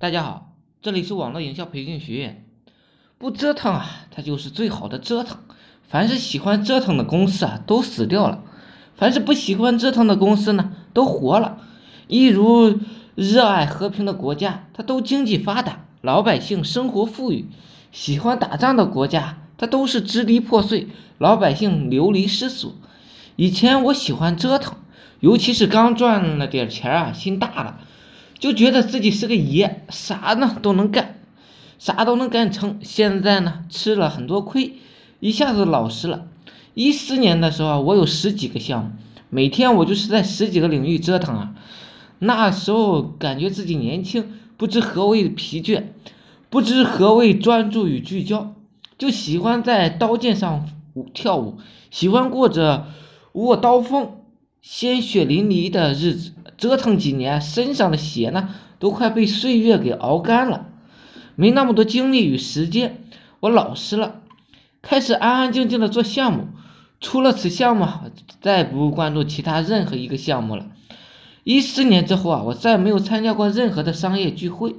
大家好，这里是网络营销培训学院。不折腾啊，它就是最好的折腾。凡是喜欢折腾的公司啊，都死掉了；凡是不喜欢折腾的公司呢，都活了。一如热爱和平的国家，它都经济发达，老百姓生活富裕；喜欢打仗的国家，它都是支离破碎，老百姓流离失所。以前我喜欢折腾，尤其是刚赚了点钱啊，心大了。就觉得自己是个爷，啥呢都能干，啥都能干成。现在呢，吃了很多亏，一下子老实了。一四年的时候，我有十几个项目，每天我就是在十几个领域折腾啊。那时候感觉自己年轻，不知何为疲倦，不知何为专注与聚焦，就喜欢在刀剑上跳舞，喜欢过着握刀锋。鲜血淋漓的日子，折腾几年，身上的血呢，都快被岁月给熬干了，没那么多精力与时间，我老实了，开始安安静静的做项目。除了此项目，再不关注其他任何一个项目了。一四年之后啊，我再也没有参加过任何的商业聚会，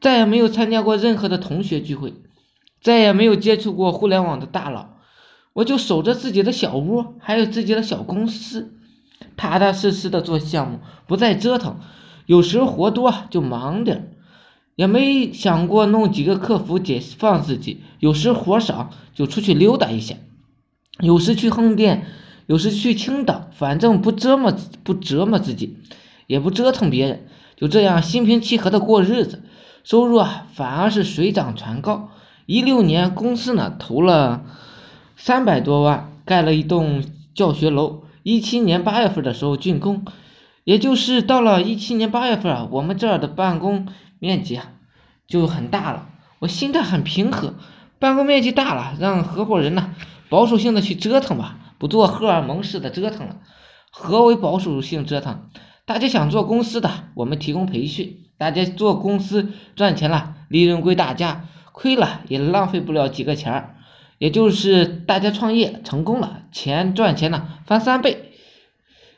再也没有参加过任何的同学聚会，再也没有接触过互联网的大佬，我就守着自己的小屋，还有自己的小公司。踏踏实实的做项目，不再折腾。有时活多就忙点也没想过弄几个客服解放自己。有时活少就出去溜达一下，有时去横店，有时去青岛，反正不折磨不折磨自己，也不折腾别人，就这样心平气和的过日子。收入啊，反而是水涨船高。一六年公司呢投了三百多万，盖了一栋教学楼。一七年八月份的时候竣工，也就是到了一七年八月份啊，我们这儿的办公面积啊就很大了。我心态很平和，办公面积大了，让合伙人呢保守性的去折腾吧，不做荷尔蒙式的折腾了。何为保守性折腾？大家想做公司的，我们提供培训；大家做公司赚钱了，利润归大家，亏了也浪费不了几个钱儿。也就是大家创业成功了，钱赚钱了翻三倍，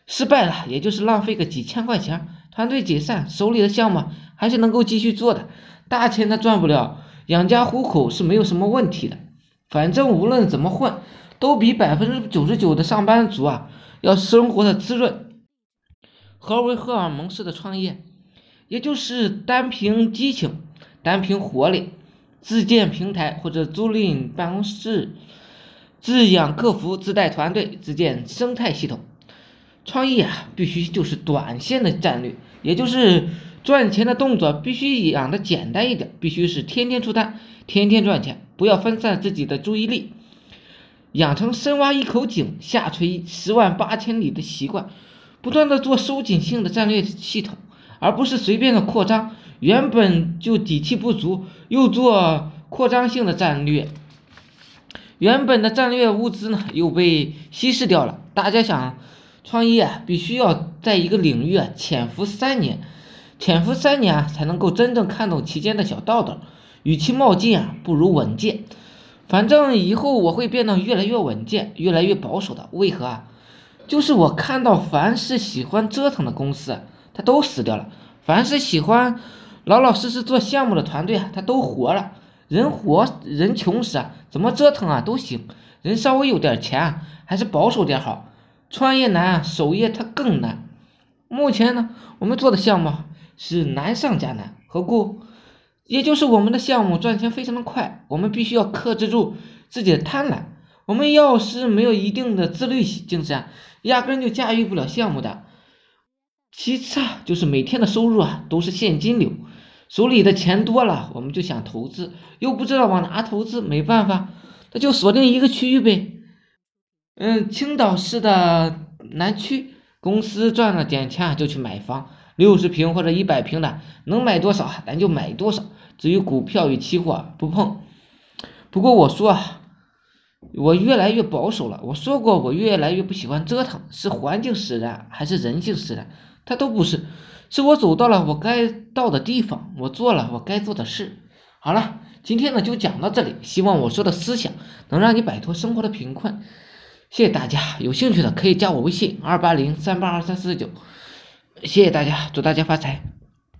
失败了也就是浪费个几千块钱，团队解散，手里的项目还是能够继续做的，大钱他赚不了，养家糊口是没有什么问题的。反正无论怎么混，都比百分之九十九的上班族啊要生活的滋润。何为荷尔蒙式的创业？也就是单凭激情，单凭活力。自建平台或者租赁办公室，自养客服，自带团队，自建生态系统。创业啊，必须就是短线的战略，也就是赚钱的动作必须养的简单一点，必须是天天出单，天天赚钱，不要分散自己的注意力，养成深挖一口井，下垂十万八千里的习惯，不断的做收紧性的战略系统，而不是随便的扩张。原本就底气不足，又做扩张性的战略，原本的战略物资呢又被稀释掉了。大家想创业，必须要在一个领域啊潜伏三年，潜伏三年啊才能够真正看懂其间的小道道。与其冒进啊，不如稳健。反正以后我会变得越来越稳健，越来越保守的。为何啊？就是我看到，凡是喜欢折腾的公司，他都死掉了；凡是喜欢。老老实实做项目的团队啊，他都活了。人活人穷时啊，怎么折腾啊都行。人稍微有点钱啊，还是保守点好。创业难，守业它更难。目前呢，我们做的项目是难上加难。何故？也就是我们的项目赚钱非常的快，我们必须要克制住自己的贪婪。我们要是没有一定的自律精神，压根就驾驭不了项目的。其次啊，就是每天的收入啊都是现金流，手里的钱多了，我们就想投资，又不知道往哪投资，没办法，那就锁定一个区域呗。嗯，青岛市的南区，公司赚了点钱就去买房，六十平或者一百平的，能买多少咱就买多少。至于股票与期货不碰。不过我说啊，我越来越保守了。我说过，我越来越不喜欢折腾，是环境使然，还是人性使然？他都不是，是我走到了我该到的地方，我做了我该做的事。好了，今天呢就讲到这里，希望我说的思想能让你摆脱生活的贫困。谢谢大家，有兴趣的可以加我微信二八零三八二三四九。谢谢大家，祝大家发财。